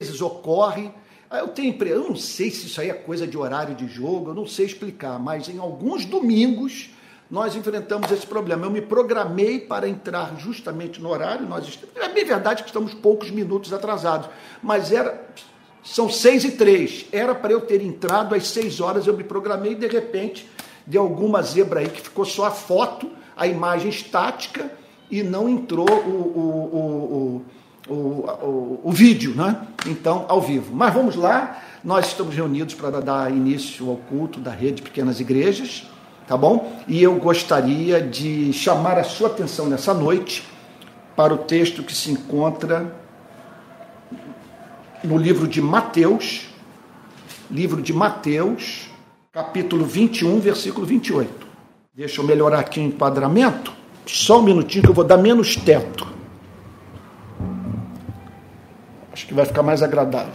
vezes ocorre. Eu tenho eu não sei se isso aí é coisa de horário de jogo, eu não sei explicar, mas em alguns domingos nós enfrentamos esse problema. Eu me programei para entrar justamente no horário, nós é bem verdade que estamos poucos minutos atrasados, mas era são seis e três. Era para eu ter entrado às seis horas, eu me programei e de repente deu alguma zebra aí que ficou só a foto, a imagem estática e não entrou o, o, o, o, o vídeo, né? Então, ao vivo. Mas vamos lá, nós estamos reunidos para dar início ao culto da rede Pequenas Igrejas tá bom? E eu gostaria de chamar a sua atenção nessa noite para o texto que se encontra no livro de Mateus, livro de Mateus, capítulo 21, versículo 28. Deixa eu melhorar aqui o enquadramento. Só um minutinho que eu vou dar menos teto. Que vai ficar mais agradável.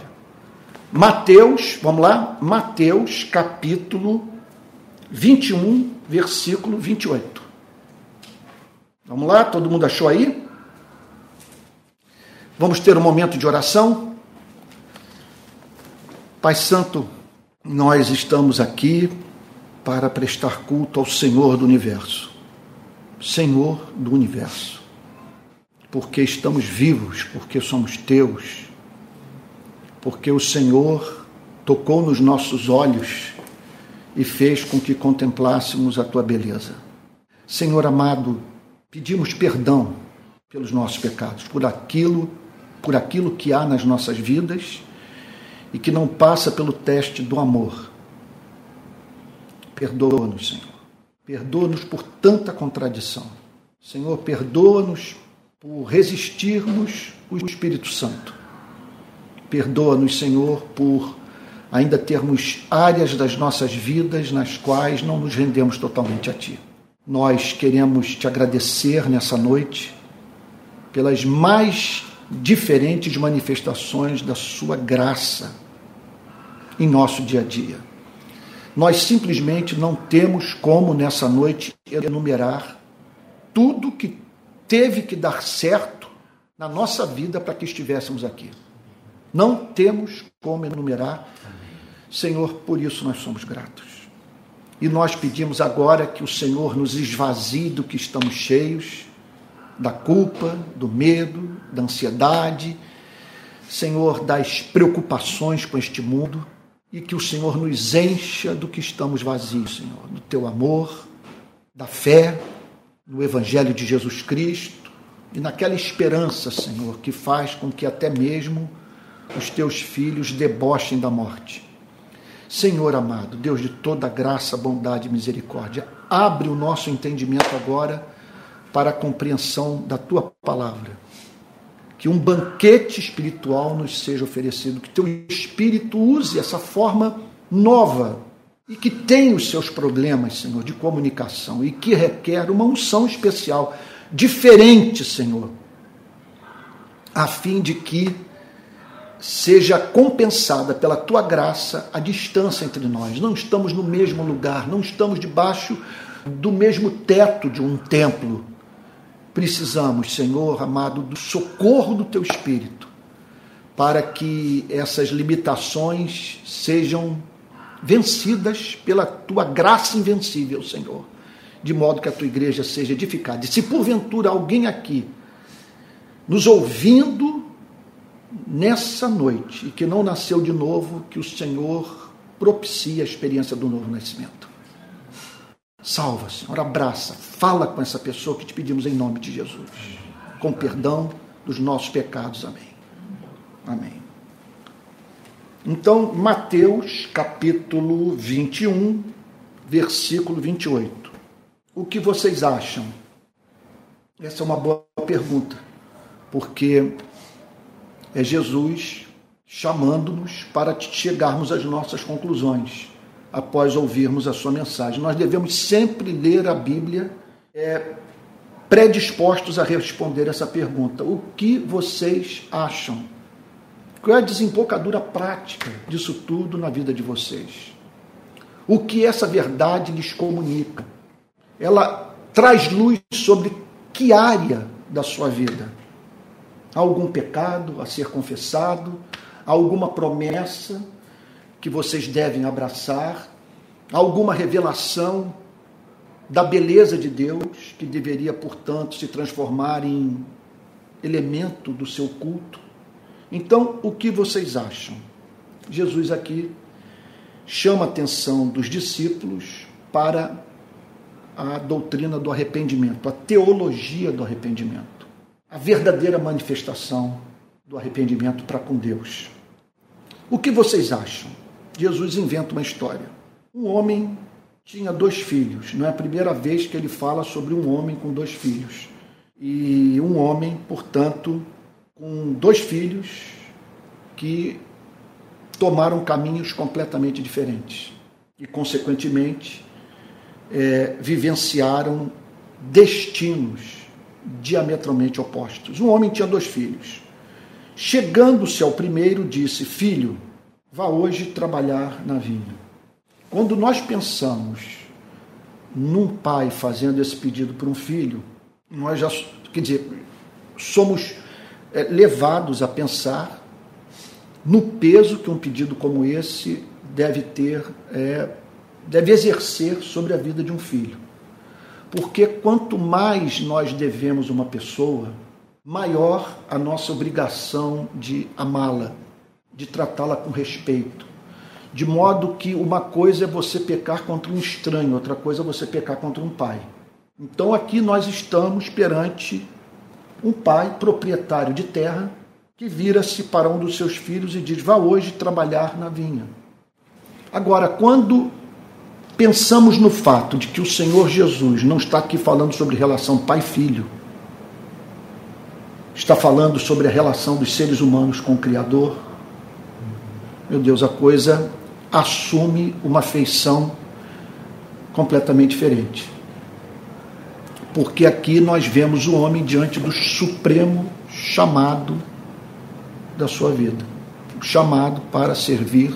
Mateus, vamos lá? Mateus, capítulo 21, versículo 28. Vamos lá, todo mundo achou aí? Vamos ter um momento de oração. Pai Santo, nós estamos aqui para prestar culto ao Senhor do universo. Senhor do universo. Porque estamos vivos, porque somos teus. Porque o Senhor tocou nos nossos olhos e fez com que contemplássemos a tua beleza. Senhor amado, pedimos perdão pelos nossos pecados, por aquilo, por aquilo que há nas nossas vidas e que não passa pelo teste do amor. Perdoa-nos, Senhor. Perdoa-nos por tanta contradição. Senhor, perdoa-nos por resistirmos o Espírito Santo. Perdoa-nos, Senhor, por ainda termos áreas das nossas vidas nas quais não nos rendemos totalmente a Ti. Nós queremos te agradecer nessa noite pelas mais diferentes manifestações da Sua graça em nosso dia a dia. Nós simplesmente não temos como nessa noite enumerar tudo que teve que dar certo na nossa vida para que estivéssemos aqui. Não temos como enumerar. Senhor, por isso nós somos gratos. E nós pedimos agora que o Senhor nos esvazie do que estamos cheios, da culpa, do medo, da ansiedade, Senhor, das preocupações com este mundo, e que o Senhor nos encha do que estamos vazios, Senhor, do teu amor, da fé, no Evangelho de Jesus Cristo. E naquela esperança, Senhor, que faz com que até mesmo os teus filhos debochem da morte. Senhor amado, Deus de toda graça, bondade e misericórdia, abre o nosso entendimento agora para a compreensão da tua palavra. Que um banquete espiritual nos seja oferecido, que teu espírito use essa forma nova e que tem os seus problemas, Senhor, de comunicação e que requer uma unção especial, diferente, Senhor, a fim de que seja compensada pela tua graça a distância entre nós. Não estamos no mesmo lugar, não estamos debaixo do mesmo teto de um templo. Precisamos, Senhor amado, do socorro do teu Espírito para que essas limitações sejam vencidas pela tua graça invencível, Senhor, de modo que a tua igreja seja edificada. E se porventura alguém aqui nos ouvindo nessa noite e que não nasceu de novo, que o Senhor propicie a experiência do novo nascimento. Salva, Senhor, abraça, fala com essa pessoa que te pedimos em nome de Jesus, com perdão dos nossos pecados. Amém. Amém. Então, Mateus capítulo 21, versículo 28. O que vocês acham? Essa é uma boa pergunta, porque é Jesus chamando-nos para chegarmos às nossas conclusões após ouvirmos a sua mensagem. Nós devemos sempre ler a Bíblia é, predispostos a responder essa pergunta: o que vocês acham? Qual é a desembocadura prática disso tudo na vida de vocês? O que essa verdade lhes comunica? Ela traz luz sobre que área da sua vida? Algum pecado a ser confessado? alguma promessa que vocês devem abraçar, alguma revelação da beleza de Deus, que deveria, portanto, se transformar em elemento do seu culto. Então, o que vocês acham? Jesus aqui chama a atenção dos discípulos para a doutrina do arrependimento, a teologia do arrependimento, a verdadeira manifestação do arrependimento para com Deus. O que vocês acham? Jesus inventa uma história. Um homem tinha dois filhos. Não é a primeira vez que ele fala sobre um homem com dois filhos. E um homem, portanto, com dois filhos que tomaram caminhos completamente diferentes e, consequentemente, é, vivenciaram destinos diametralmente opostos. Um homem tinha dois filhos. Chegando-se ao primeiro, disse: Filho, vá hoje trabalhar na vinha. Quando nós pensamos num pai fazendo esse pedido para um filho, nós já, quer dizer, somos é, levados a pensar no peso que um pedido como esse deve ter, é, deve exercer sobre a vida de um filho. Porque quanto mais nós devemos uma pessoa, maior a nossa obrigação de amá-la, de tratá-la com respeito, de modo que uma coisa é você pecar contra um estranho, outra coisa é você pecar contra um pai. Então aqui nós estamos perante um pai proprietário de terra que vira-se para um dos seus filhos e diz: Vá hoje trabalhar na vinha. Agora, quando pensamos no fato de que o Senhor Jesus não está aqui falando sobre relação pai-filho, está falando sobre a relação dos seres humanos com o Criador, meu Deus, a coisa assume uma feição completamente diferente. Porque aqui nós vemos o homem diante do supremo chamado da sua vida chamado para servir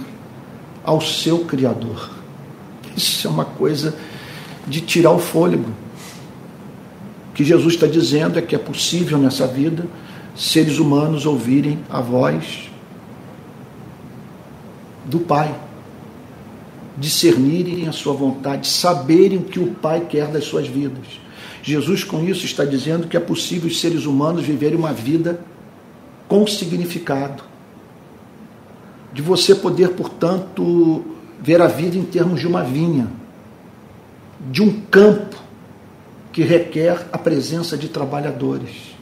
ao seu Criador. Isso é uma coisa de tirar o fôlego. O que Jesus está dizendo é que é possível nessa vida seres humanos ouvirem a voz do Pai discernirem a sua vontade, saberem o que o Pai quer das suas vidas. Jesus, com isso, está dizendo que é possível os seres humanos viverem uma vida com significado. De você poder, portanto, ver a vida em termos de uma vinha, de um campo que requer a presença de trabalhadores.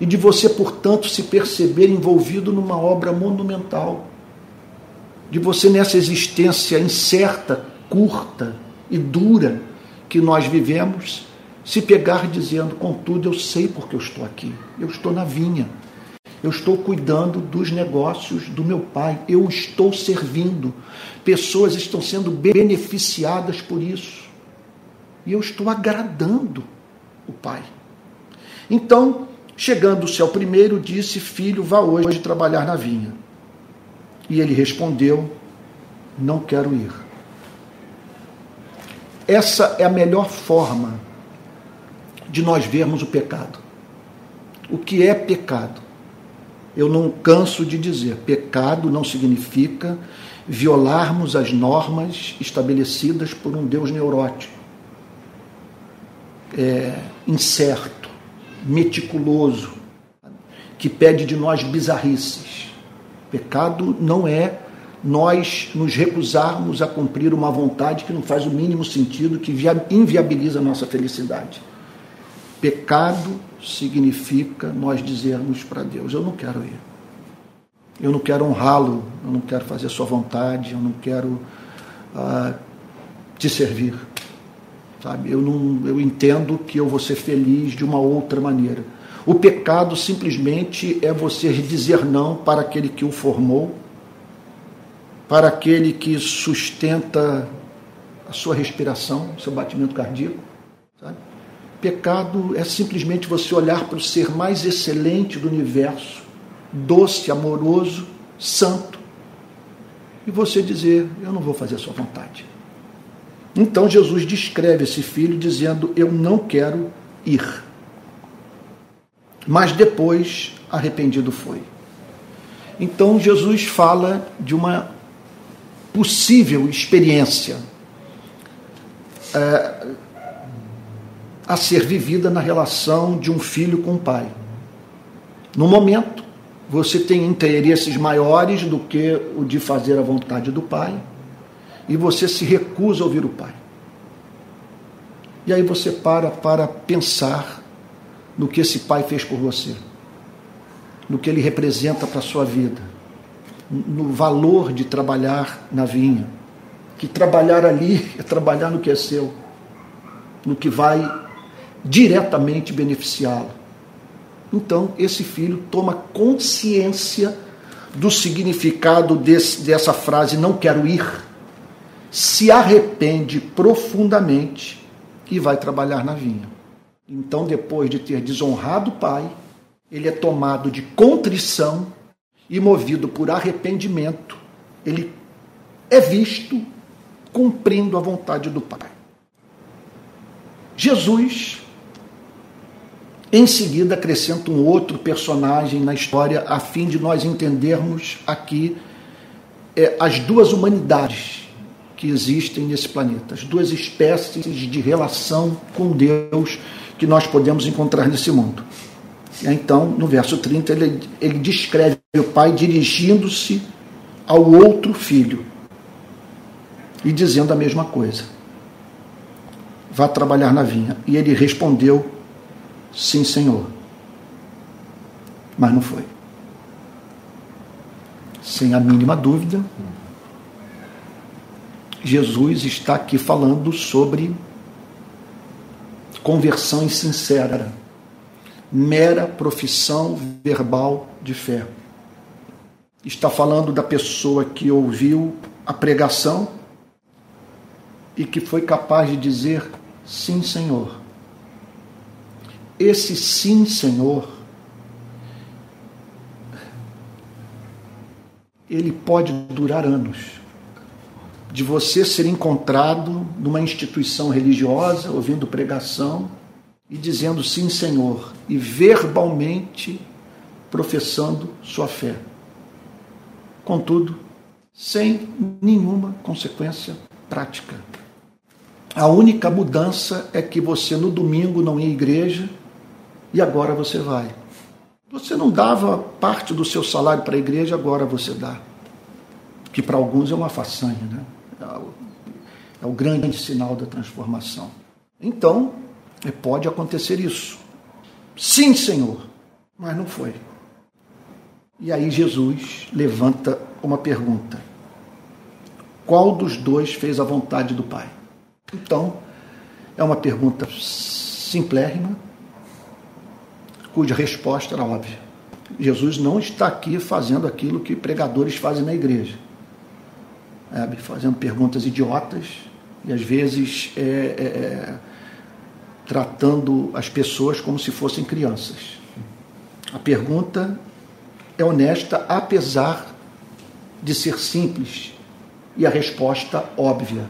E de você, portanto, se perceber envolvido numa obra monumental. De você nessa existência incerta, curta e dura que nós vivemos, se pegar dizendo, contudo, eu sei porque eu estou aqui, eu estou na vinha, eu estou cuidando dos negócios do meu pai, eu estou servindo, pessoas estão sendo beneficiadas por isso, e eu estou agradando o pai. Então, chegando-se ao primeiro, disse: Filho, vá hoje trabalhar na vinha. E ele respondeu: Não quero ir. Essa é a melhor forma de nós vermos o pecado. O que é pecado? Eu não canso de dizer: pecado não significa violarmos as normas estabelecidas por um Deus neurótico, é, incerto, meticuloso, que pede de nós bizarrices. Pecado não é nós nos recusarmos a cumprir uma vontade que não faz o mínimo sentido, que inviabiliza a nossa felicidade. Pecado significa nós dizermos para Deus: Eu não quero ir. Eu não quero honrá-lo, eu não quero fazer a sua vontade, eu não quero uh, te servir. Sabe? Eu, não, eu entendo que eu vou ser feliz de uma outra maneira. O pecado simplesmente é você dizer não para aquele que o formou, para aquele que sustenta a sua respiração, seu batimento cardíaco. Pecado é simplesmente você olhar para o ser mais excelente do universo, doce, amoroso, santo, e você dizer: Eu não vou fazer a sua vontade. Então Jesus descreve esse filho dizendo: Eu não quero ir mas depois arrependido foi. Então Jesus fala de uma possível experiência é, a ser vivida na relação de um filho com o pai. No momento, você tem interesses maiores do que o de fazer a vontade do pai e você se recusa a ouvir o pai. E aí você para para pensar no que esse pai fez por você, no que ele representa para a sua vida, no valor de trabalhar na vinha, que trabalhar ali é trabalhar no que é seu, no que vai diretamente beneficiá-lo. Então, esse filho toma consciência do significado desse, dessa frase, não quero ir, se arrepende profundamente e vai trabalhar na vinha. Então, depois de ter desonrado o pai, ele é tomado de contrição e movido por arrependimento, ele é visto cumprindo a vontade do pai. Jesus em seguida, acrescenta um outro personagem na história, a fim de nós entendermos aqui é, as duas humanidades que existem nesse planeta, as duas espécies de relação com Deus que nós podemos encontrar nesse mundo. Então, no verso 30, ele, ele descreve o pai dirigindo-se ao outro filho e dizendo a mesma coisa: Vá trabalhar na vinha. E ele respondeu Sim, Senhor. Mas não foi. Sem a mínima dúvida, Jesus está aqui falando sobre conversão insincera, mera profissão verbal de fé. Está falando da pessoa que ouviu a pregação e que foi capaz de dizer: Sim, Senhor esse sim, Senhor, ele pode durar anos. De você ser encontrado numa instituição religiosa, ouvindo pregação e dizendo sim, Senhor, e verbalmente professando sua fé. Contudo, sem nenhuma consequência prática. A única mudança é que você no domingo não ia à igreja e agora você vai. Você não dava parte do seu salário para a igreja, agora você dá. Que para alguns é uma façanha, né? É o, é o grande sinal da transformação. Então, é, pode acontecer isso. Sim, Senhor, mas não foi. E aí Jesus levanta uma pergunta: Qual dos dois fez a vontade do Pai? Então, é uma pergunta simplérrima, cuja resposta era óbvia. Jesus não está aqui fazendo aquilo que pregadores fazem na igreja, é, fazendo perguntas idiotas e às vezes é, é, é, tratando as pessoas como se fossem crianças. A pergunta é honesta, apesar de ser simples e a resposta óbvia,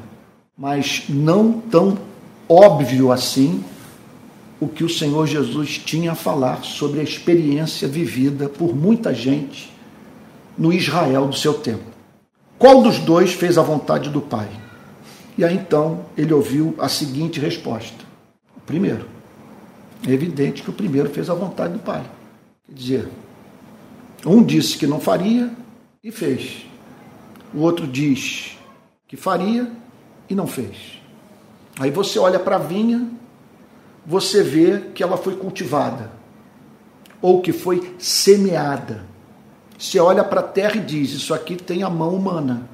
mas não tão óbvio assim o que o Senhor Jesus tinha a falar sobre a experiência vivida por muita gente no Israel do seu tempo. Qual dos dois fez a vontade do Pai? E aí então ele ouviu a seguinte resposta: o primeiro. É evidente que o primeiro fez a vontade do Pai. Quer dizer, um disse que não faria e fez. O outro diz que faria e não fez. Aí você olha para a vinha você vê que ela foi cultivada ou que foi semeada. Você olha para a terra e diz: Isso aqui tem a mão humana.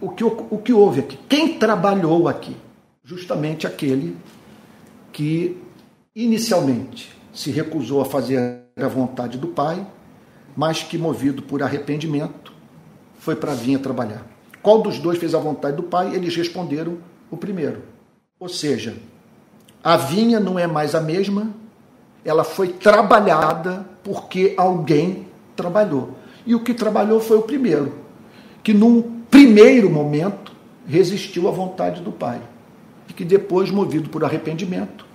O que, o que houve aqui? Quem trabalhou aqui? Justamente aquele que inicialmente se recusou a fazer a vontade do Pai, mas que, movido por arrependimento, foi para vir trabalhar. Qual dos dois fez a vontade do Pai? Eles responderam o primeiro. Ou seja, a vinha não é mais a mesma, ela foi trabalhada porque alguém trabalhou. E o que trabalhou foi o primeiro, que num primeiro momento resistiu à vontade do pai, e que depois, movido por arrependimento,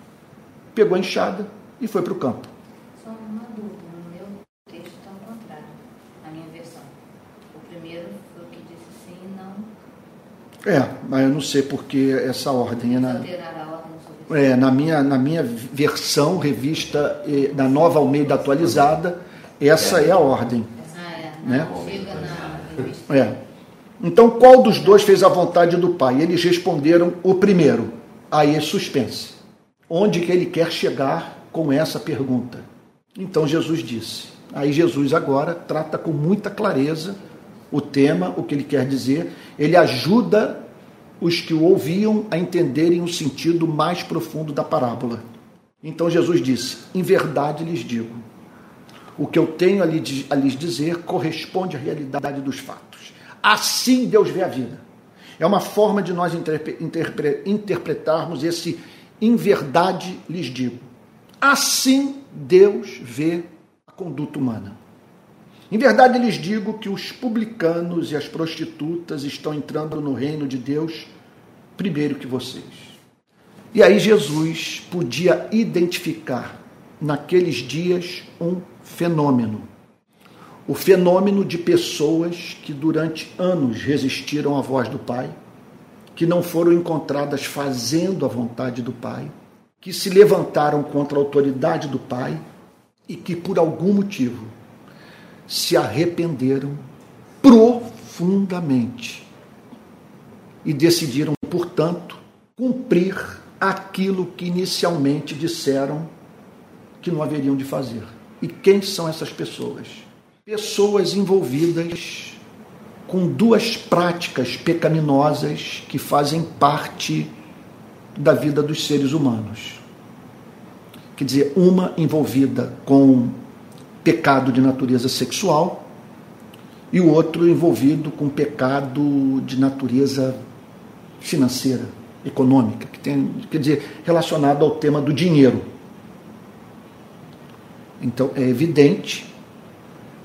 pegou a enxada e foi para o campo. Só uma dúvida, no meu texto está ao contrário, na minha versão. O primeiro foi o que disse sim e não. É, mas eu não sei porque essa ordem né? é na é, na, minha, na minha versão, revista da Nova Almeida atualizada, essa é a ordem. Ah, é. Né? É. Então, qual dos dois fez a vontade do Pai? Eles responderam o primeiro. Aí é suspense. Onde que ele quer chegar com essa pergunta? Então Jesus disse. Aí Jesus agora trata com muita clareza o tema, o que ele quer dizer. Ele ajuda os que o ouviam a entenderem o sentido mais profundo da parábola. Então Jesus disse: Em verdade lhes digo, o que eu tenho a lhes dizer corresponde à realidade dos fatos. Assim Deus vê a vida. É uma forma de nós interpretarmos esse em verdade lhes digo. Assim Deus vê a conduta humana. Em verdade lhes digo que os publicanos e as prostitutas estão entrando no reino de Deus primeiro que vocês. E aí Jesus podia identificar naqueles dias um fenômeno. O fenômeno de pessoas que durante anos resistiram à voz do Pai, que não foram encontradas fazendo a vontade do Pai, que se levantaram contra a autoridade do Pai e que por algum motivo se arrependeram profundamente e decidiram, portanto, cumprir aquilo que inicialmente disseram que não haveriam de fazer. E quem são essas pessoas? Pessoas envolvidas com duas práticas pecaminosas que fazem parte da vida dos seres humanos. Quer dizer, uma envolvida com pecado de natureza sexual e o outro envolvido com pecado de natureza financeira, econômica, que tem, quer dizer, relacionado ao tema do dinheiro. Então é evidente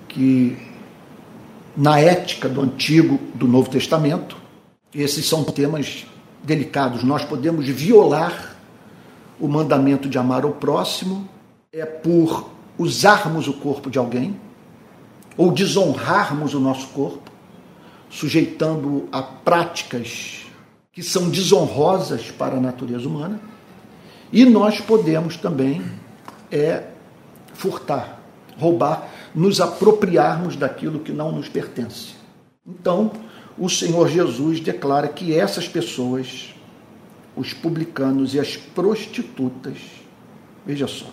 que na ética do Antigo, do Novo Testamento, esses são temas delicados. Nós podemos violar o mandamento de amar o próximo é por usarmos o corpo de alguém ou desonrarmos o nosso corpo, sujeitando a práticas que são desonrosas para a natureza humana. E nós podemos também é furtar, roubar, nos apropriarmos daquilo que não nos pertence. Então, o Senhor Jesus declara que essas pessoas, os publicanos e as prostitutas, veja só,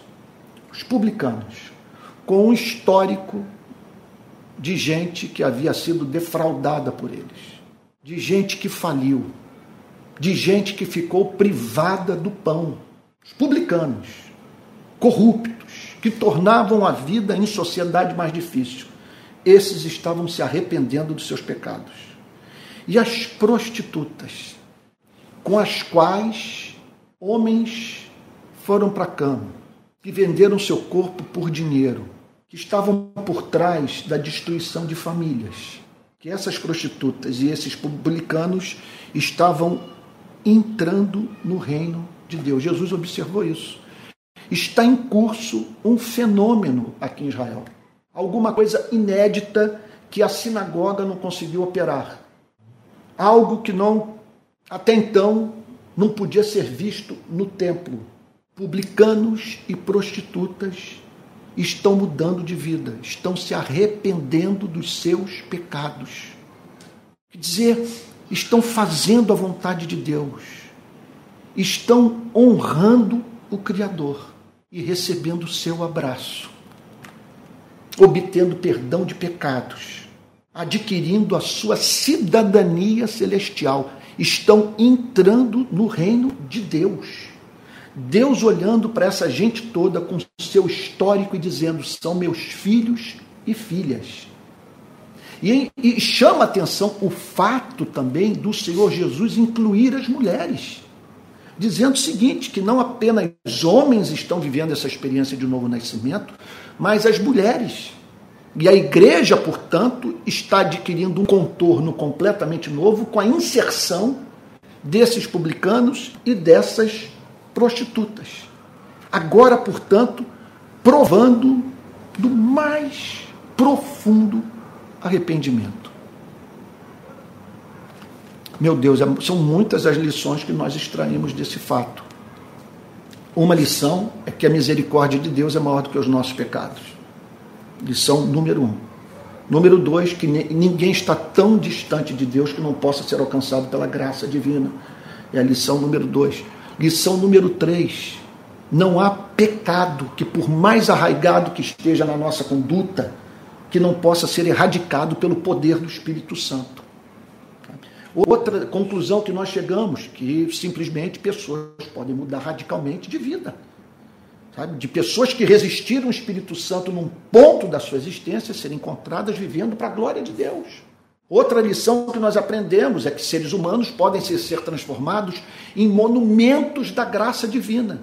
os publicanos, com um histórico de gente que havia sido defraudada por eles, de gente que faliu, de gente que ficou privada do pão. Os publicanos, corruptos, que tornavam a vida em sociedade mais difícil. Esses estavam se arrependendo dos seus pecados. E as prostitutas, com as quais homens foram para a cama, que venderam seu corpo por dinheiro, que estavam por trás da destruição de famílias, que essas prostitutas e esses publicanos estavam entrando no reino de Deus. Jesus observou isso. Está em curso um fenômeno aqui em Israel. Alguma coisa inédita que a sinagoga não conseguiu operar. Algo que não até então não podia ser visto no templo publicanos e prostitutas estão mudando de vida, estão se arrependendo dos seus pecados. Quer dizer, estão fazendo a vontade de Deus, estão honrando o Criador e recebendo o seu abraço, obtendo perdão de pecados, adquirindo a sua cidadania celestial, estão entrando no reino de Deus. Deus olhando para essa gente toda com seu histórico e dizendo: são meus filhos e filhas. E, e chama atenção o fato também do Senhor Jesus incluir as mulheres, dizendo o seguinte: que não apenas homens estão vivendo essa experiência de novo nascimento, mas as mulheres. E a igreja, portanto, está adquirindo um contorno completamente novo com a inserção desses publicanos e dessas prostitutas. Agora, portanto, provando do mais profundo arrependimento. Meu Deus, é, são muitas as lições que nós extraímos desse fato. Uma lição é que a misericórdia de Deus é maior do que os nossos pecados. Lição número um. Número dois, que ninguém está tão distante de Deus que não possa ser alcançado pela graça divina. É a lição número dois. Lição número três. Não há pecado que, por mais arraigado que esteja na nossa conduta, que não possa ser erradicado pelo poder do Espírito Santo. Outra conclusão que nós chegamos, que simplesmente pessoas podem mudar radicalmente de vida. Sabe? De pessoas que resistiram ao Espírito Santo num ponto da sua existência serem encontradas vivendo para a glória de Deus. Outra lição que nós aprendemos é que seres humanos podem ser transformados em monumentos da graça divina,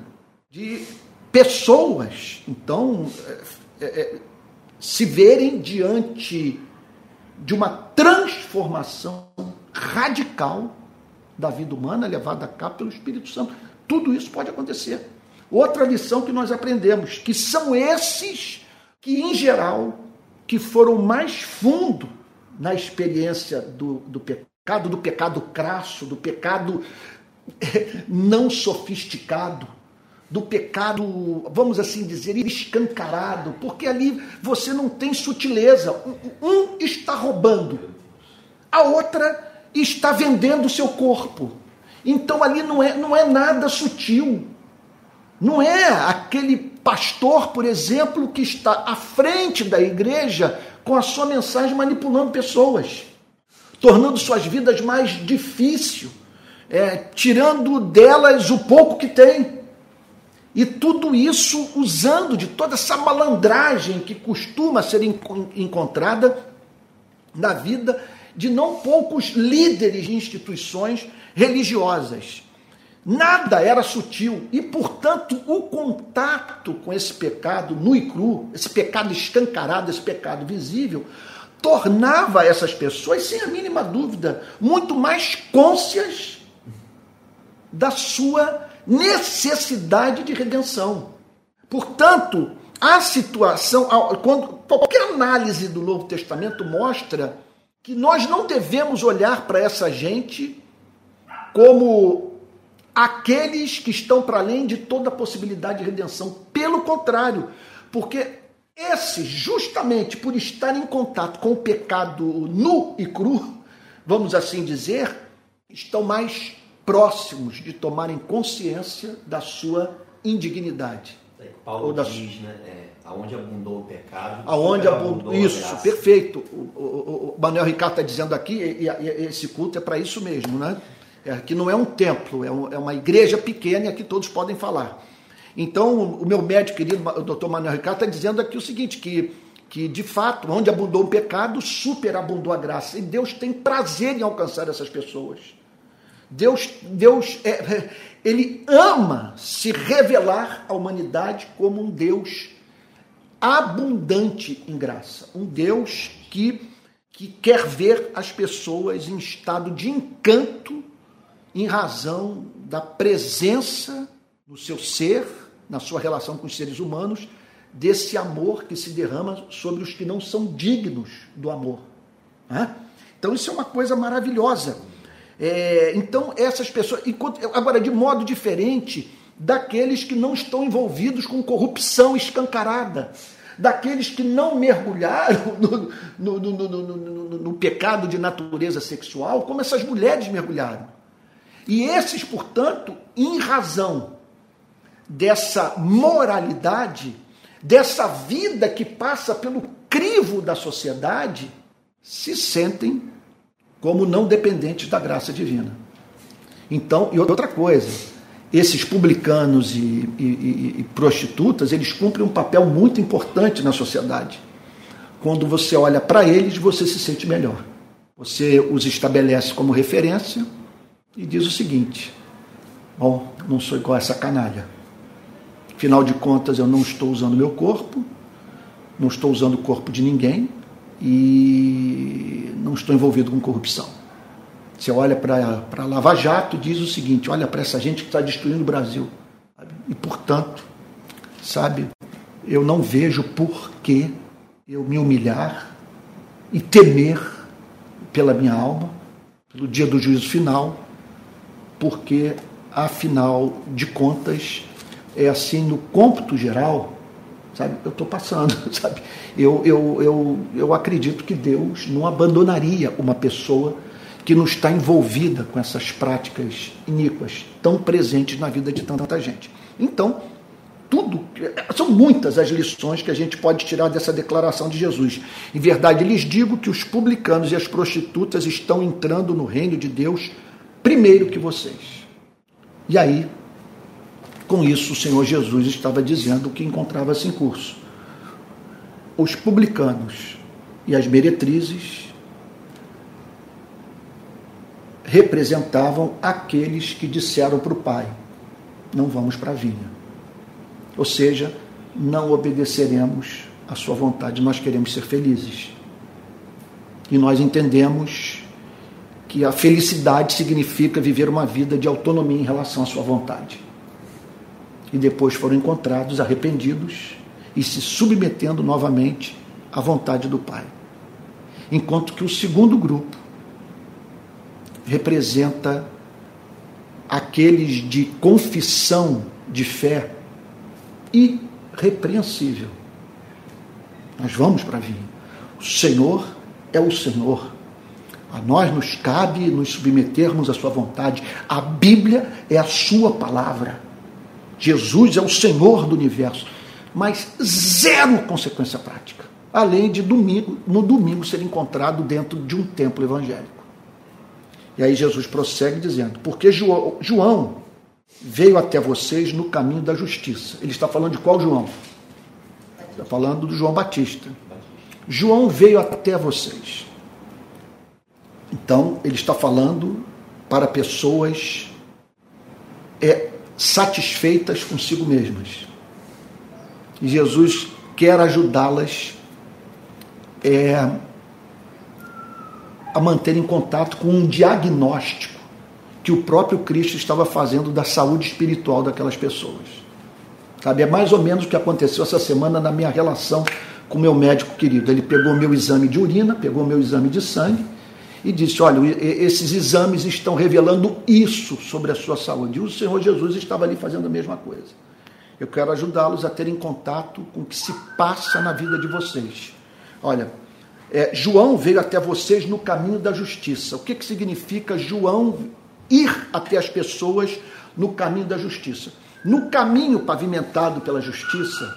de pessoas, então, é, é, se verem diante de uma transformação radical da vida humana levada a cabo pelo Espírito Santo. Tudo isso pode acontecer. Outra lição que nós aprendemos, que são esses que, em geral, que foram mais fundo na experiência do, do pecado, do pecado crasso, do pecado eh, não sofisticado, do pecado, vamos assim dizer, escancarado, porque ali você não tem sutileza. Um está roubando, a outra está vendendo o seu corpo. Então ali não é, não é nada sutil. Não é aquele pastor, por exemplo, que está à frente da igreja com a sua mensagem manipulando pessoas, tornando suas vidas mais difíceis, é, tirando delas o pouco que tem. E tudo isso usando de toda essa malandragem que costuma ser encontrada na vida de não poucos líderes de instituições religiosas. Nada era sutil e, portanto, o contato com esse pecado nu e cru, esse pecado escancarado, esse pecado visível, tornava essas pessoas, sem a mínima dúvida, muito mais cônscias da sua necessidade de redenção. Portanto, a situação, quando qualquer análise do Novo Testamento mostra que nós não devemos olhar para essa gente como aqueles que estão para além de toda possibilidade de redenção. Pelo contrário, porque esses, justamente por estar em contato com o pecado nu e cru, vamos assim dizer, estão mais próximos de tomarem consciência da sua indignidade. Paulo ou da... diz, né? É Aonde abundou o pecado. Aonde abundou. Isso, perfeito. O, o, o Manuel Ricardo está dizendo aqui, e, e, esse culto é para isso mesmo, né? É, que não é um templo, é, um, é, uma igreja pequena e aqui todos podem falar. Então, o meu médico querido, o doutor Manuel Ricardo, está dizendo aqui o seguinte: que, que de fato, onde abundou o pecado, superabundou a graça. E Deus tem prazer em alcançar essas pessoas. Deus, Deus é, ele ama se revelar à humanidade como um Deus abundante em graça. Um Deus que, que quer ver as pessoas em estado de encanto em razão da presença no seu ser, na sua relação com os seres humanos, desse amor que se derrama sobre os que não são dignos do amor. Então, isso é uma coisa maravilhosa. É, então, essas pessoas. Agora, de modo diferente daqueles que não estão envolvidos com corrupção escancarada, daqueles que não mergulharam no, no, no, no, pecado de natureza sexual, como essas mulheres mergulharam. E esses, portanto, em razão dessa moralidade, dessa vida que passa pelo crivo da sociedade, se sentem como não dependentes da graça divina. Então, e outra coisa, esses publicanos e, e, e, prostitutas, eles cumprem um papel muito importante na sociedade. Quando você olha para eles, você se sente melhor. Você os estabelece como referência e diz o seguinte: Bom, não sou igual a essa canalha. Afinal de contas, eu não estou usando meu corpo, não estou usando o corpo de ninguém e não estou envolvido com corrupção. Você olha para Lava Jato diz o seguinte: olha para essa gente que está destruindo o Brasil. E, portanto, sabe, eu não vejo por que eu me humilhar e temer pela minha alma, pelo dia do juízo final, porque, afinal de contas, é assim no cômputo geral, sabe? Eu estou passando, sabe? Eu, eu, eu, eu acredito que Deus não abandonaria uma pessoa que não está envolvida com essas práticas iníquas tão presentes na vida de tanta gente. Então, tudo, são muitas as lições que a gente pode tirar dessa declaração de Jesus. Em verdade, lhes digo que os publicanos e as prostitutas estão entrando no reino de Deus primeiro que vocês. E aí, com isso, o Senhor Jesus estava dizendo que encontrava-se em curso. Os publicanos e as meretrizes representavam aqueles que disseram para o pai: não vamos para a vinha. Ou seja, não obedeceremos à sua vontade, nós queremos ser felizes. E nós entendemos que a felicidade significa viver uma vida de autonomia em relação à sua vontade. E depois foram encontrados arrependidos e se submetendo novamente à vontade do Pai. Enquanto que o segundo grupo representa aqueles de confissão de fé irrepreensível. Nós vamos para vir. O Senhor é o Senhor. A nós nos cabe nos submetermos à Sua vontade. A Bíblia é a Sua palavra. Jesus é o Senhor do universo. Mas zero consequência prática. Além de domingo, no domingo ser encontrado dentro de um templo evangélico. E aí Jesus prossegue dizendo: Porque João, veio até vocês no caminho da justiça. Ele está falando de qual João? Está falando do João Batista. João veio até vocês. Então, ele está falando para pessoas é, satisfeitas consigo mesmas. E Jesus quer ajudá-las é, a manterem contato com um diagnóstico que o próprio Cristo estava fazendo da saúde espiritual daquelas pessoas. Sabe, é mais ou menos o que aconteceu essa semana na minha relação com meu médico querido. Ele pegou meu exame de urina, pegou meu exame de sangue e disse: Olha, esses exames estão revelando isso sobre a sua saúde. E o Senhor Jesus estava ali fazendo a mesma coisa. Eu quero ajudá-los a terem contato com o que se passa na vida de vocês. Olha, é, João veio até vocês no caminho da justiça. O que, que significa João ir até as pessoas no caminho da justiça? No caminho pavimentado pela justiça,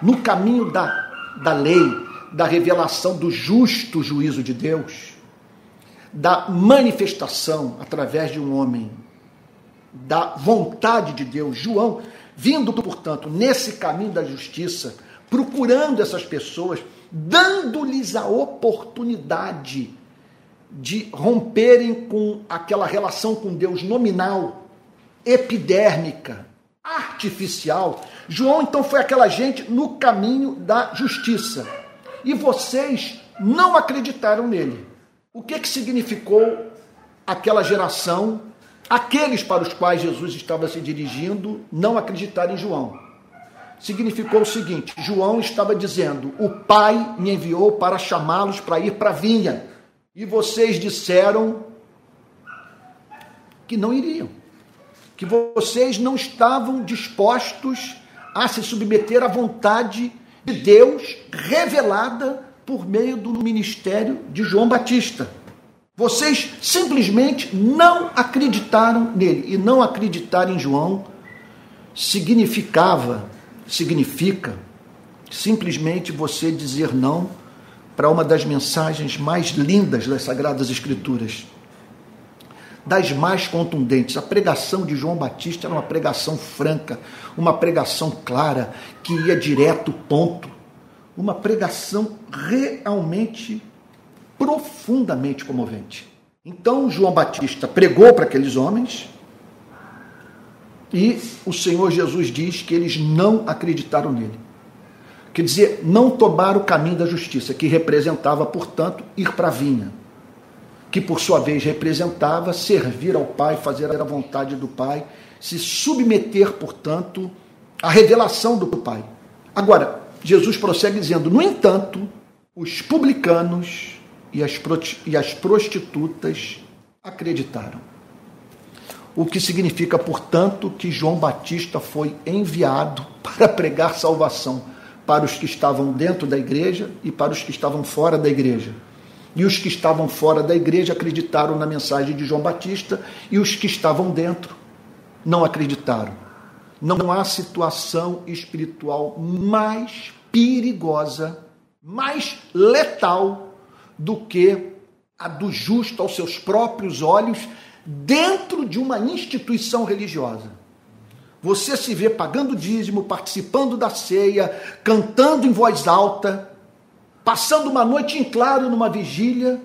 no caminho da, da lei, da revelação do justo juízo de Deus, da manifestação através de um homem, da vontade de Deus, João, vindo, portanto, nesse caminho da justiça, procurando essas pessoas dando-lhes a oportunidade de romperem com aquela relação com Deus nominal, epidérmica, artificial. João então foi aquela gente no caminho da justiça. E vocês não acreditaram nele. O que, que significou aquela geração, aqueles para os quais Jesus estava se dirigindo, não acreditar em João? significou o seguinte: João estava dizendo, o Pai me enviou para chamá-los para ir para a vinha, e vocês disseram que não iriam, que vocês não estavam dispostos a se submeter à vontade de Deus revelada por meio do ministério de João Batista. Vocês simplesmente não acreditaram nele. E não acreditar em João significava significa simplesmente você dizer não para uma das mensagens mais lindas das Sagradas Escrituras, das mais contundentes. A pregação de João Batista era uma pregação franca, uma pregação clara, que ia direto, ponto. Uma pregação realmente profundamente comovente. Então, João Batista pregou para aqueles homens, e o Senhor Jesus diz que eles não acreditaram nele. Quer dizer, não tomaram o caminho da justiça, que representava, portanto, ir para a vinha. Que por sua vez representava servir ao Pai, fazer a vontade do Pai, se submeter, portanto, à revelação do Pai. Agora, Jesus prossegue dizendo: no entanto, os publicanos e as, prostitutas acreditaram. O que significa, portanto, que João Batista foi enviado para pregar salvação para os que estavam dentro da igreja e para os que estavam fora da igreja. E os que estavam fora da igreja acreditaram na mensagem de João Batista e os que estavam dentro não acreditaram. Não há situação espiritual mais perigosa, mais letal do que a do justo aos seus próprios olhos dentro de uma instituição religiosa. Você se vê pagando dízimo, participando da ceia, cantando em voz alta, passando uma noite em claro numa vigília.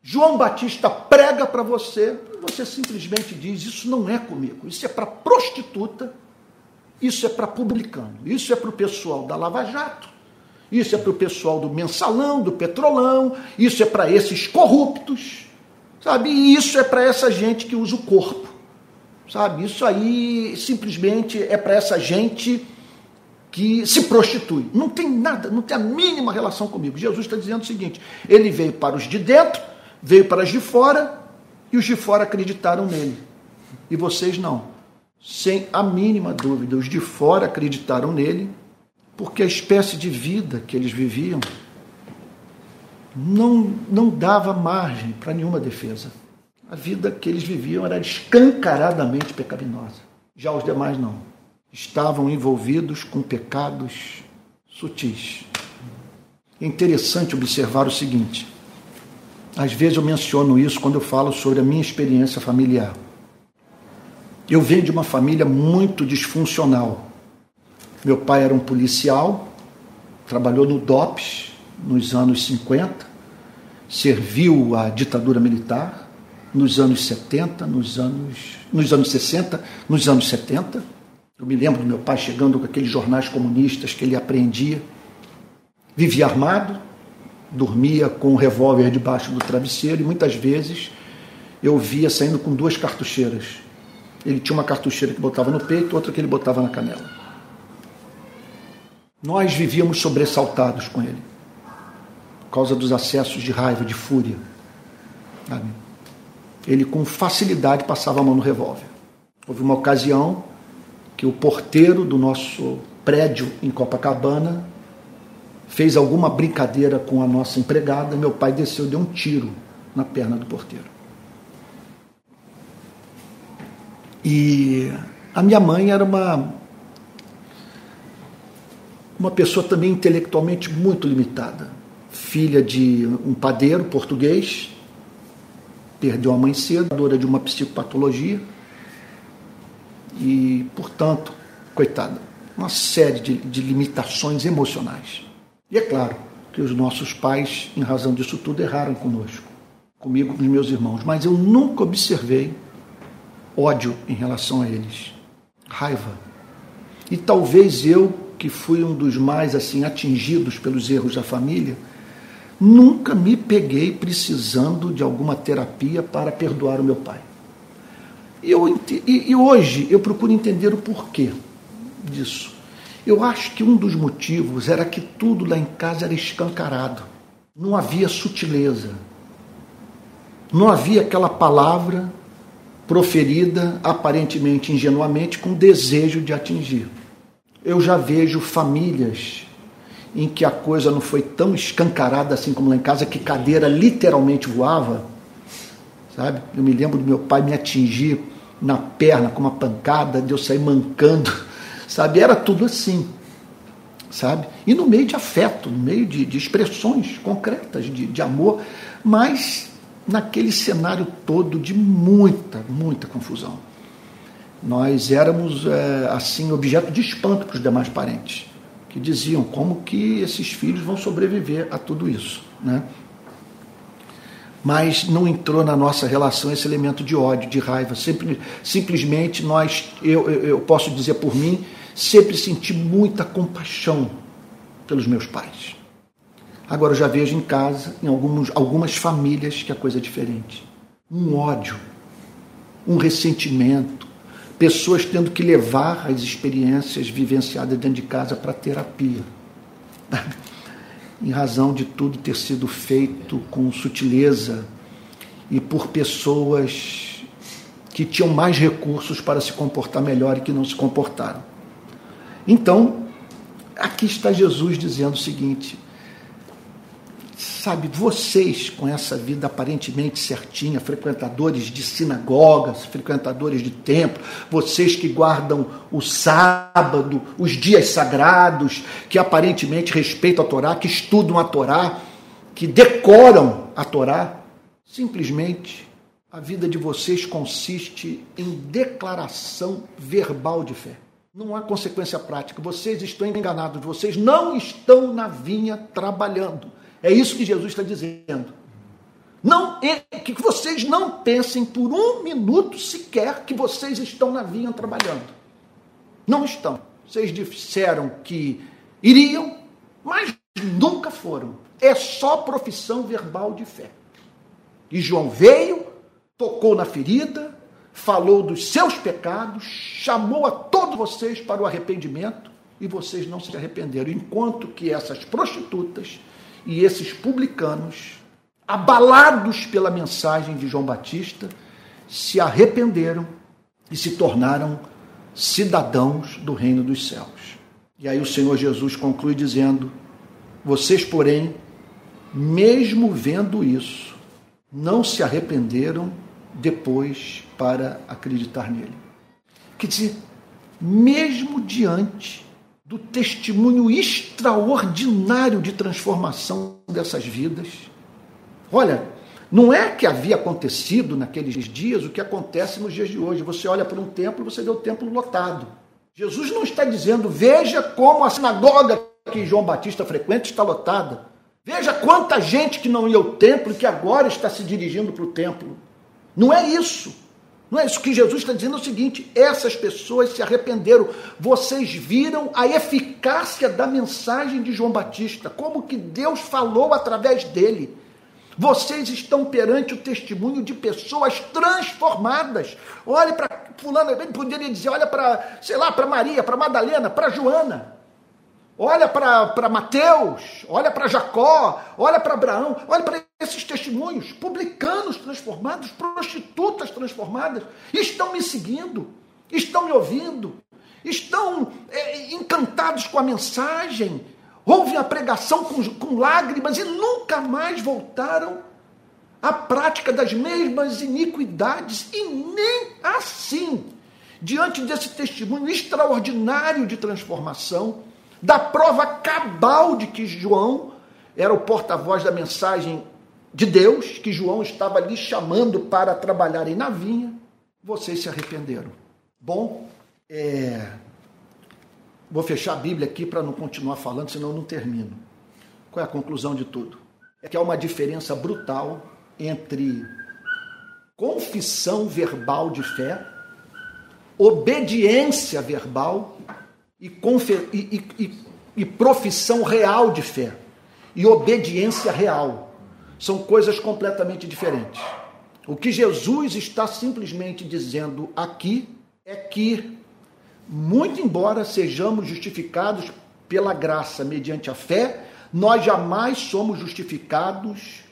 João Batista prega para você, você simplesmente diz: Isso não é comigo, isso é para prostituta, isso é para publicano, isso é para o pessoal da Lava Jato, isso é para o pessoal do mensalão, do petrolão, isso é para esses corruptos, sabe? E isso é para essa gente que usa o corpo, sabe? Isso aí simplesmente é para essa gente que se prostitui. Não tem nada, não tem a mínima relação comigo. Jesus está dizendo o seguinte: ele veio para os de dentro, veio para os de fora, e os de fora acreditaram nele. E vocês não. Sem a mínima dúvida, os de fora acreditaram nele porque a espécie de vida que eles viviam não, não dava margem para nenhuma defesa. A vida que eles viviam era escancaradamente pecaminosa. Já os demais não. Estavam envolvidos com pecados sutis. É interessante observar o seguinte: às vezes eu menciono isso quando eu falo sobre a minha experiência familiar. Eu venho de uma família muito disfuncional meu pai era um policial, trabalhou no DOPS nos anos 50, serviu a ditadura militar nos anos 70, nos anos, nos anos 60, nos anos 70. Eu me lembro do meu pai chegando com aqueles jornais comunistas que ele apreendia. Vivia armado, dormia com um revólver debaixo do travesseiro e muitas vezes eu via saindo com duas cartucheiras. Ele tinha uma cartucheira que botava no peito, outra que ele botava na canela. Nós vivíamos sobressaltados com ele, por causa dos acessos de raiva, de fúria. Sabe? Ele com facilidade passava a mão no revólver. Houve uma ocasião que o porteiro do nosso prédio em Copacabana fez alguma brincadeira com a nossa empregada, meu pai desceu e deu um tiro na perna do porteiro. E a minha mãe era uma uma pessoa também intelectualmente muito limitada, filha de um padeiro português, perdeu a mãe cedo, dora de uma psicopatologia e, portanto, coitada, uma série de, de limitações emocionais. E é claro que os nossos pais, em razão disso tudo, erraram conosco, comigo, com os meus irmãos, mas eu nunca observei ódio em relação a eles, raiva. E talvez eu que fui um dos mais assim atingidos pelos erros da família, nunca me peguei precisando de alguma terapia para perdoar o meu pai. Eu, e, e hoje eu procuro entender o porquê disso. Eu acho que um dos motivos era que tudo lá em casa era escancarado. Não havia sutileza. Não havia aquela palavra proferida aparentemente ingenuamente com desejo de atingir eu já vejo famílias em que a coisa não foi tão escancarada assim como lá em casa, que cadeira literalmente voava, sabe? Eu me lembro do meu pai me atingir na perna com uma pancada, de eu sair mancando, sabe? Era tudo assim, sabe? E no meio de afeto, no meio de, de expressões concretas de, de amor, mas naquele cenário todo de muita, muita confusão nós éramos é, assim objeto de espanto para os demais parentes, que diziam como que esses filhos vão sobreviver a tudo isso, né? Mas não entrou na nossa relação esse elemento de ódio, de raiva. Sempre, simplesmente nós, eu, eu posso dizer por mim, sempre senti muita compaixão pelos meus pais. Agora eu já vejo em casa, em alguns, algumas famílias, que a coisa é diferente. Um ódio, um ressentimento, pessoas tendo que levar as experiências vivenciadas dentro de casa para terapia. em razão de tudo ter sido feito com sutileza e por pessoas que tinham mais recursos para se comportar melhor e que não se comportaram. Então, aqui está Jesus dizendo o seguinte: sabe, vocês com essa vida aparentemente certinha, frequentadores de sinagogas, frequentadores de templo, vocês que guardam o sábado, os dias sagrados, que aparentemente respeitam a Torá, que estudam a Torá, que decoram a Torá, simplesmente a vida de vocês consiste em declaração verbal de fé. Não há consequência prática. Vocês estão enganados, vocês não estão na vinha trabalhando. É isso que Jesus está dizendo. Não que vocês não pensem por um minuto sequer que vocês estão na vinha trabalhando. Não estão. Vocês disseram que iriam, mas nunca foram. É só profissão verbal de fé. E João veio, tocou na ferida, falou dos seus pecados, chamou a todos vocês para o arrependimento e vocês não se arrependeram. Enquanto que essas prostitutas e esses publicanos, abalados pela mensagem de João Batista, se arrependeram e se tornaram cidadãos do reino dos céus. E aí o Senhor Jesus conclui dizendo: Vocês, porém, mesmo vendo isso, não se arrependeram depois para acreditar nele. Quer dizer, mesmo diante do testemunho extraordinário de transformação dessas vidas. Olha, não é que havia acontecido naqueles dias o que acontece nos dias de hoje. Você olha para um templo e você vê o templo lotado. Jesus não está dizendo, veja como a sinagoga que João Batista frequenta está lotada. Veja quanta gente que não ia ao templo e que agora está se dirigindo para o templo. Não é isso. Não é isso que Jesus está dizendo é o seguinte: essas pessoas se arrependeram. Vocês viram a eficácia da mensagem de João Batista, como que Deus falou através dele. Vocês estão perante o testemunho de pessoas transformadas. Olhe para fulano, ele poderia dizer, olha para, sei lá, para Maria, para Madalena, para Joana. Olha para Mateus, olha para Jacó, olha para Abraão, olha para esses testemunhos, publicanos transformados, prostitutas transformadas, estão me seguindo, estão me ouvindo, estão é, encantados com a mensagem, ouvem a pregação com, com lágrimas e nunca mais voltaram à prática das mesmas iniquidades, e nem assim, diante desse testemunho extraordinário de transformação, da prova cabal de que João era o porta-voz da mensagem de Deus, que João estava ali chamando para trabalharem na vinha, vocês se arrependeram. Bom, é... vou fechar a Bíblia aqui para não continuar falando, senão não termino. Qual é a conclusão de tudo? É que há uma diferença brutal entre confissão verbal de fé, obediência verbal e, e, e, e profissão real de fé e obediência real. São coisas completamente diferentes. O que Jesus está simplesmente dizendo aqui é que, muito embora sejamos justificados pela graça mediante a fé, nós jamais somos justificados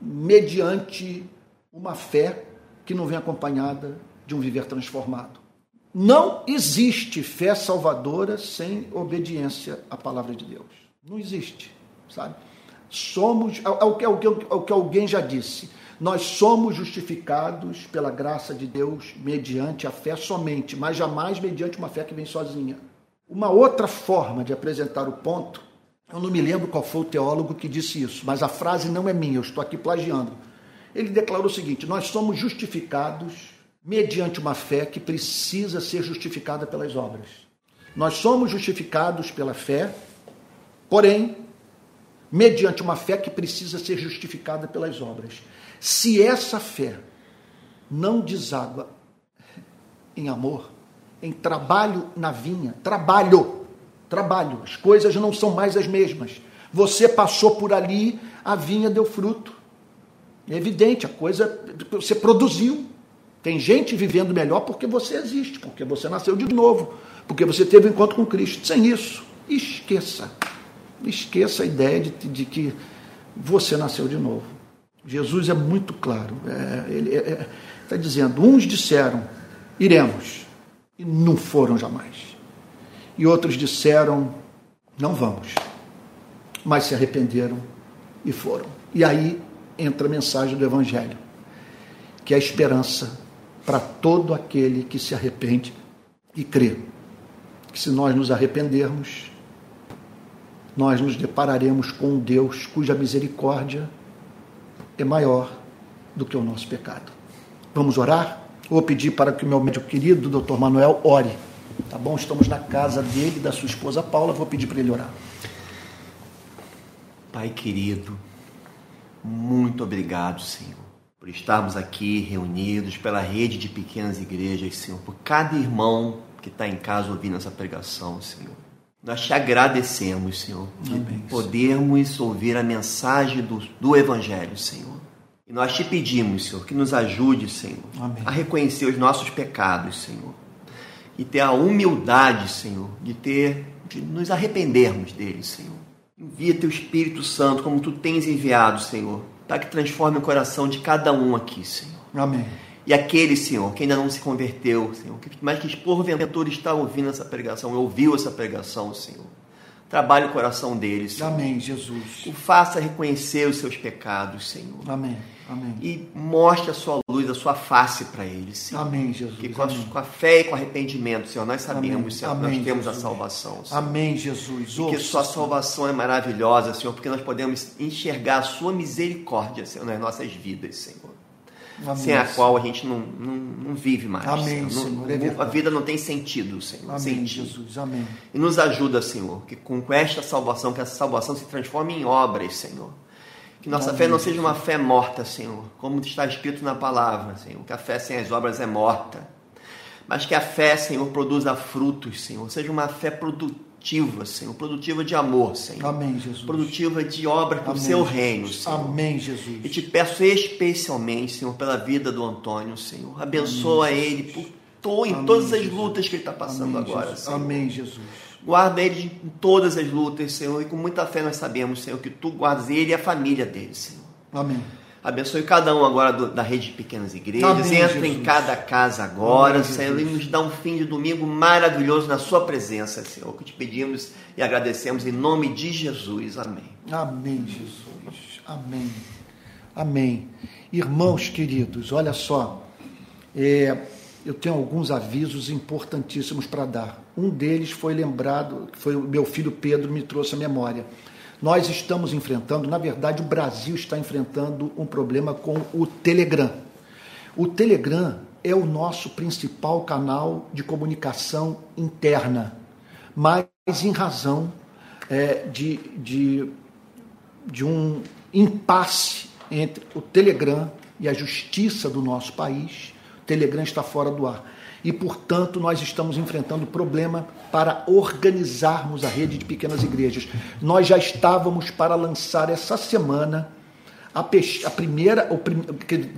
mediante uma fé que não vem acompanhada de um viver transformado. Não existe fé salvadora sem obediência à palavra de Deus. Não existe, sabe? Somos, é, é, que, é, que, é que alguém já disse, nós somos justificados pela graça de Deus mediante a fé somente, mas jamais mediante uma fé que vem sozinha. Uma outra forma de apresentar o ponto, eu não me lembro qual foi o teólogo que disse isso, mas a frase não é minha, eu estou aqui plagiando. Ele declarou o seguinte: Nós somos justificados mediante uma fé que precisa ser justificada pelas obras. Nós somos justificados pela fé, porém, mediante uma fé que precisa ser justificada pelas obras. Se essa fé não deságua em amor, em trabalho na vinha, trabalho, trabalho, as coisas não são mais as mesmas. Você passou por ali, a vinha deu fruto. É evidente, a coisa você produziu, tem gente vivendo melhor porque você existe, porque você nasceu de novo, porque você teve um encontro com Cristo. Sem isso, esqueça. Esqueça a ideia de, de que você nasceu de novo. Jesus é muito claro. É, ele está é, tá dizendo: uns disseram, iremos, e não foram jamais. E outros disseram, não vamos, mas se arrependeram e foram. E aí entra a mensagem do Evangelho, que é a esperança para todo aquele que se arrepende e crê. Que se nós nos arrependermos, nós nos depararemos com um Deus cuja misericórdia é maior do que o nosso pecado. Vamos orar? Vou pedir para que o meu médico querido, doutor Manuel, ore. Tá bom? Estamos na casa dele da sua esposa Paula. Vou pedir para ele orar. Pai querido, muito obrigado, Senhor, por estarmos aqui reunidos pela rede de pequenas igrejas, Senhor, por cada irmão que está em casa ouvindo essa pregação, Senhor. Nós te agradecemos, Senhor, de Amém, podermos Senhor. ouvir a mensagem do, do Evangelho, Senhor. E nós te pedimos, Senhor, que nos ajude, Senhor, Amém. a reconhecer os nossos pecados, Senhor. E ter a humildade, Senhor, de ter, de nos arrependermos deles, Senhor. Envia teu Espírito Santo, como tu tens enviado, Senhor, para que transforme o coração de cada um aqui, Senhor. Amém. E aquele, Senhor, que ainda não se converteu, Senhor, mas que porventura está ouvindo essa pregação, ouviu essa pregação, Senhor. Trabalhe o coração deles. Senhor. Amém, Jesus. O faça reconhecer os seus pecados, Senhor. Amém. Amém. E mostre a sua luz, a sua face para eles, Senhor. Amém, Jesus. Que com a, com a, fé e com arrependimento, Senhor, nós sabemos, Amém. Senhor, Amém, nós temos Jesus. a salvação. Senhor. Amém, Jesus. E que sua salvação é maravilhosa, Senhor, porque nós podemos enxergar a sua misericórdia, Senhor, nas nossas vidas, Senhor. Amém, sem a qual a gente não, não, não vive mais. Amém, Senhor. Senhor. Não, a vida não tem sentido, Senhor. Amém, sentido. Jesus. Amém. E nos ajuda, Senhor, que com esta salvação, que essa salvação se transforme em obras, Senhor. Que nossa fé não seja uma fé morta, Senhor, como está escrito na palavra, Senhor, que a fé sem as obras é morta. Mas que a fé, Senhor, produza frutos, Senhor. Seja uma fé produtiva produtiva, Senhor, produtiva de amor, Senhor. Amém, Jesus. Produtiva de obra para o seu Jesus. reino, Senhor. Amém, Jesus. E te peço especialmente, Senhor, pela vida do Antônio, Senhor. Abençoa Amém, ele por to, em Amém, todas as lutas que ele está passando Amém, agora, Jesus. Senhor. Amém, Jesus. Guarda ele em todas as lutas, Senhor, e com muita fé nós sabemos, Senhor, que tu guardas ele e a família dele, Senhor. Amém. Abençoe cada um agora do, da rede de pequenas igrejas. Amém, Entra Jesus. em cada casa agora, Amém, Senhor, Jesus. e nos dá um fim de domingo maravilhoso na Sua presença, Senhor. Que te pedimos e agradecemos em nome de Jesus. Amém. Amém, Jesus. Amém. Amém. Irmãos queridos, olha só. É, eu tenho alguns avisos importantíssimos para dar. Um deles foi lembrado, foi o meu filho Pedro me trouxe à memória nós estamos enfrentando, na verdade, o Brasil está enfrentando um problema com o Telegram. O Telegram é o nosso principal canal de comunicação interna, mas em razão é, de, de, de um impasse entre o Telegram e a justiça do nosso país, Telegram está fora do ar e, portanto, nós estamos enfrentando problema para organizarmos a rede de pequenas igrejas. Nós já estávamos para lançar essa semana a, a primeira, o,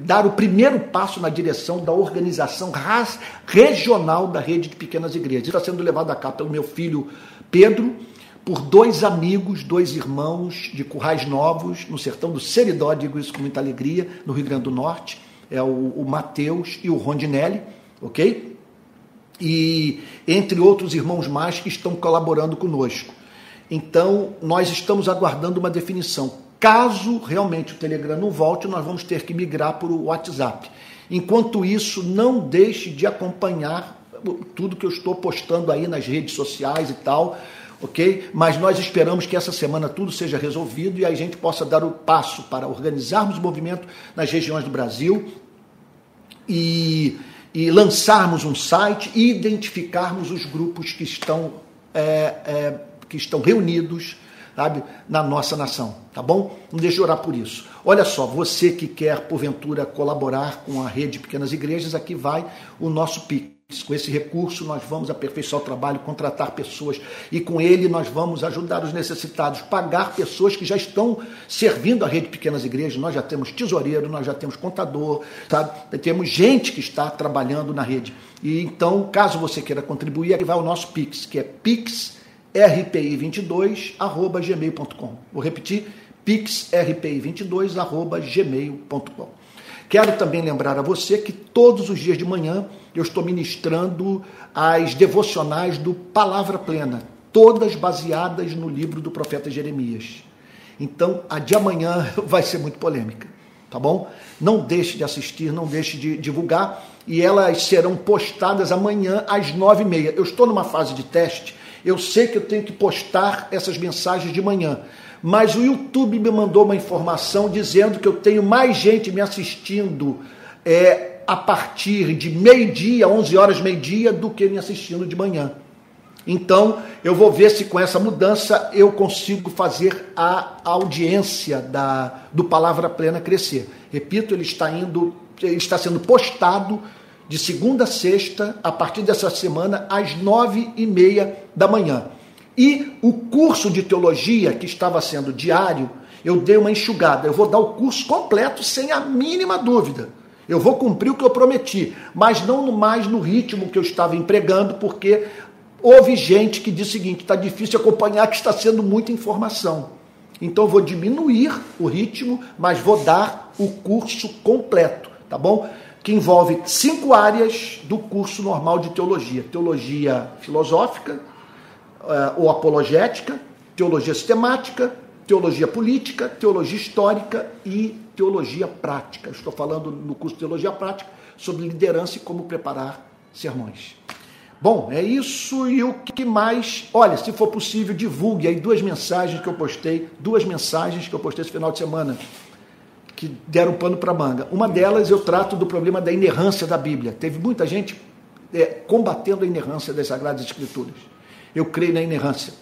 dar o primeiro passo na direção da organização regional da rede de pequenas igrejas. Está sendo levado a cabo pelo meu filho Pedro, por dois amigos, dois irmãos de Currais Novos, no sertão do Seridó, digo isso com muita alegria, no Rio Grande do Norte, é o, o Mateus e o Rondinelli, ok? e entre outros irmãos mais que estão colaborando conosco. Então, nós estamos aguardando uma definição. Caso realmente o Telegram não volte, nós vamos ter que migrar para o WhatsApp. Enquanto isso, não deixe de acompanhar tudo que eu estou postando aí nas redes sociais e tal, ok? Mas nós esperamos que essa semana tudo seja resolvido e a gente possa dar o passo para organizarmos o movimento nas regiões do Brasil e e lançarmos um site e identificarmos os grupos que estão, é, é, que estão reunidos sabe, na nossa nação, tá bom? Não deixe de orar por isso. Olha só, você que quer, porventura, colaborar com a rede de pequenas igrejas, aqui vai o nosso PIC. Com esse recurso, nós vamos aperfeiçoar o trabalho, contratar pessoas e com ele nós vamos ajudar os necessitados, pagar pessoas que já estão servindo a rede de pequenas igrejas. Nós já temos tesoureiro, nós já temos contador, sabe? temos gente que está trabalhando na rede. E então, caso você queira contribuir, aqui vai o nosso Pix, que é pixrpi22@gmail.com. Vou repetir, pixrpi22@gmail.com. Quero também lembrar a você que todos os dias de manhã eu estou ministrando as devocionais do Palavra Plena, todas baseadas no livro do profeta Jeremias. Então, a de amanhã vai ser muito polêmica, tá bom? Não deixe de assistir, não deixe de divulgar e elas serão postadas amanhã às nove e meia. Eu estou numa fase de teste, eu sei que eu tenho que postar essas mensagens de manhã, mas o YouTube me mandou uma informação dizendo que eu tenho mais gente me assistindo é, a partir de meio-dia, 11 horas, meio-dia, do que me assistindo de manhã. Então, eu vou ver se com essa mudança eu consigo fazer a audiência da, do Palavra Plena crescer. Repito, ele está indo, ele está sendo postado de segunda a sexta, a partir dessa semana, às nove e meia da manhã. E o curso de teologia, que estava sendo diário, eu dei uma enxugada. Eu vou dar o curso completo sem a mínima dúvida. Eu vou cumprir o que eu prometi, mas não mais no ritmo que eu estava empregando, porque houve gente que disse o seguinte: está difícil acompanhar, que está sendo muita informação. Então vou diminuir o ritmo, mas vou dar o curso completo, tá bom? Que envolve cinco áreas do curso normal de teologia: teologia filosófica eh, ou apologética, teologia sistemática, teologia política, teologia histórica e teologia prática. Estou falando no curso de teologia prática sobre liderança e como preparar sermões. Bom, é isso e o que mais? Olha, se for possível, divulgue aí duas mensagens que eu postei, duas mensagens que eu postei esse final de semana que deram pano para manga. Uma delas eu trato do problema da inerrância da Bíblia. Teve muita gente é, combatendo a inerrância das Sagradas Escrituras. Eu creio na inerrância.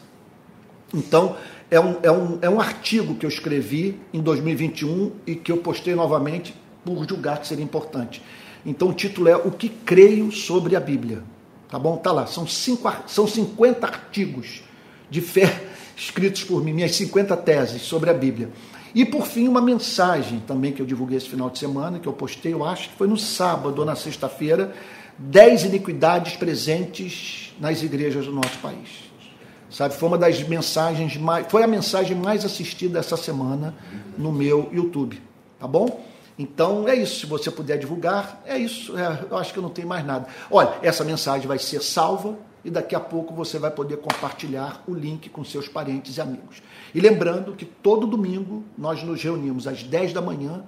Então, é um, é, um, é um artigo que eu escrevi em 2021 e que eu postei novamente por julgar que seria importante. Então o título é O que creio sobre a Bíblia. Tá bom? Tá lá. São, cinco, são 50 artigos de fé escritos por mim, minhas 50 teses sobre a Bíblia. E por fim, uma mensagem também que eu divulguei esse final de semana, que eu postei, eu acho que foi no sábado ou na sexta-feira, 10 iniquidades presentes nas igrejas do nosso país. Sabe, foi uma das mensagens mais, foi a mensagem mais assistida essa semana no meu YouTube, tá bom? Então é isso, se você puder divulgar, é isso. É, eu acho que eu não tenho mais nada. Olha, essa mensagem vai ser salva e daqui a pouco você vai poder compartilhar o link com seus parentes e amigos. E lembrando que todo domingo nós nos reunimos às 10 da manhã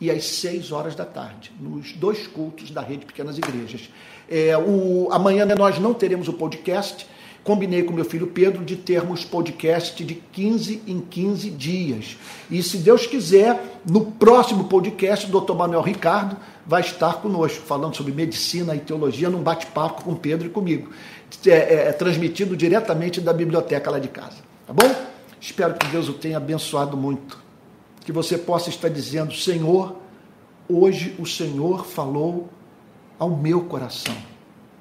e às 6 horas da tarde, nos dois cultos da Rede Pequenas Igrejas. É, o, amanhã nós não teremos o podcast Combinei com meu filho Pedro de termos podcast de 15 em 15 dias. E se Deus quiser, no próximo podcast, o doutor Manuel Ricardo vai estar conosco, falando sobre medicina e teologia, num bate-papo com Pedro e comigo. É, é, é, transmitido diretamente da biblioteca lá de casa. Tá bom? Espero que Deus o tenha abençoado muito. Que você possa estar dizendo: Senhor, hoje o Senhor falou ao meu coração.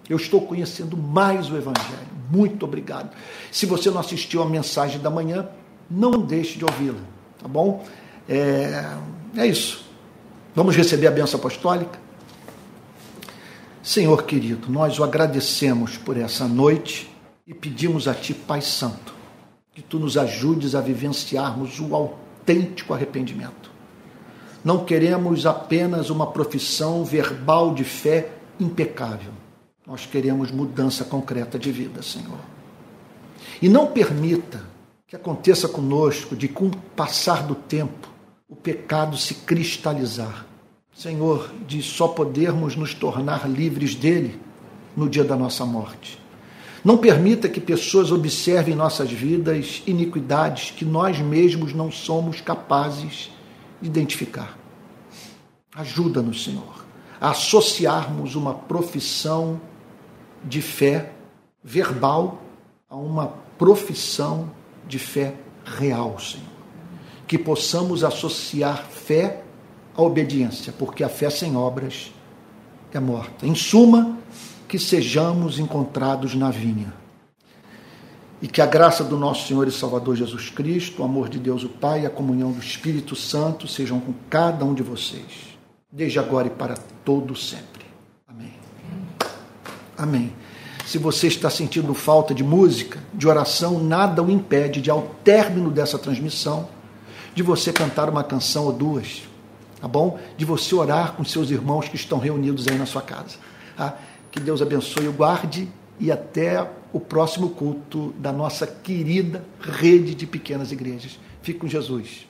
Eu estou conhecendo mais o Evangelho. Muito obrigado. Se você não assistiu a mensagem da manhã, não deixe de ouvi-la, tá bom? É, é isso. Vamos receber a benção apostólica? Senhor querido, nós o agradecemos por essa noite e pedimos a Ti, Pai Santo, que Tu nos ajudes a vivenciarmos o autêntico arrependimento. Não queremos apenas uma profissão verbal de fé impecável nós queremos mudança concreta de vida, Senhor. E não permita que aconteça conosco de, com o passar do tempo, o pecado se cristalizar. Senhor, de só podermos nos tornar livres dele no dia da nossa morte. Não permita que pessoas observem em nossas vidas iniquidades que nós mesmos não somos capazes de identificar. Ajuda-nos, Senhor, a associarmos uma profissão de fé verbal a uma profissão de fé real, Senhor. Que possamos associar fé à obediência, porque a fé sem obras é morta. Em suma, que sejamos encontrados na vinha. E que a graça do nosso Senhor e Salvador Jesus Cristo, o amor de Deus o Pai e a comunhão do Espírito Santo sejam com cada um de vocês, desde agora e para todo sempre. Amém. Se você está sentindo falta de música, de oração, nada o impede de, ao término dessa transmissão, de você cantar uma canção ou duas, tá bom? De você orar com seus irmãos que estão reunidos aí na sua casa. Tá? Que Deus abençoe o guarde e até o próximo culto da nossa querida rede de pequenas igrejas. Fique com Jesus.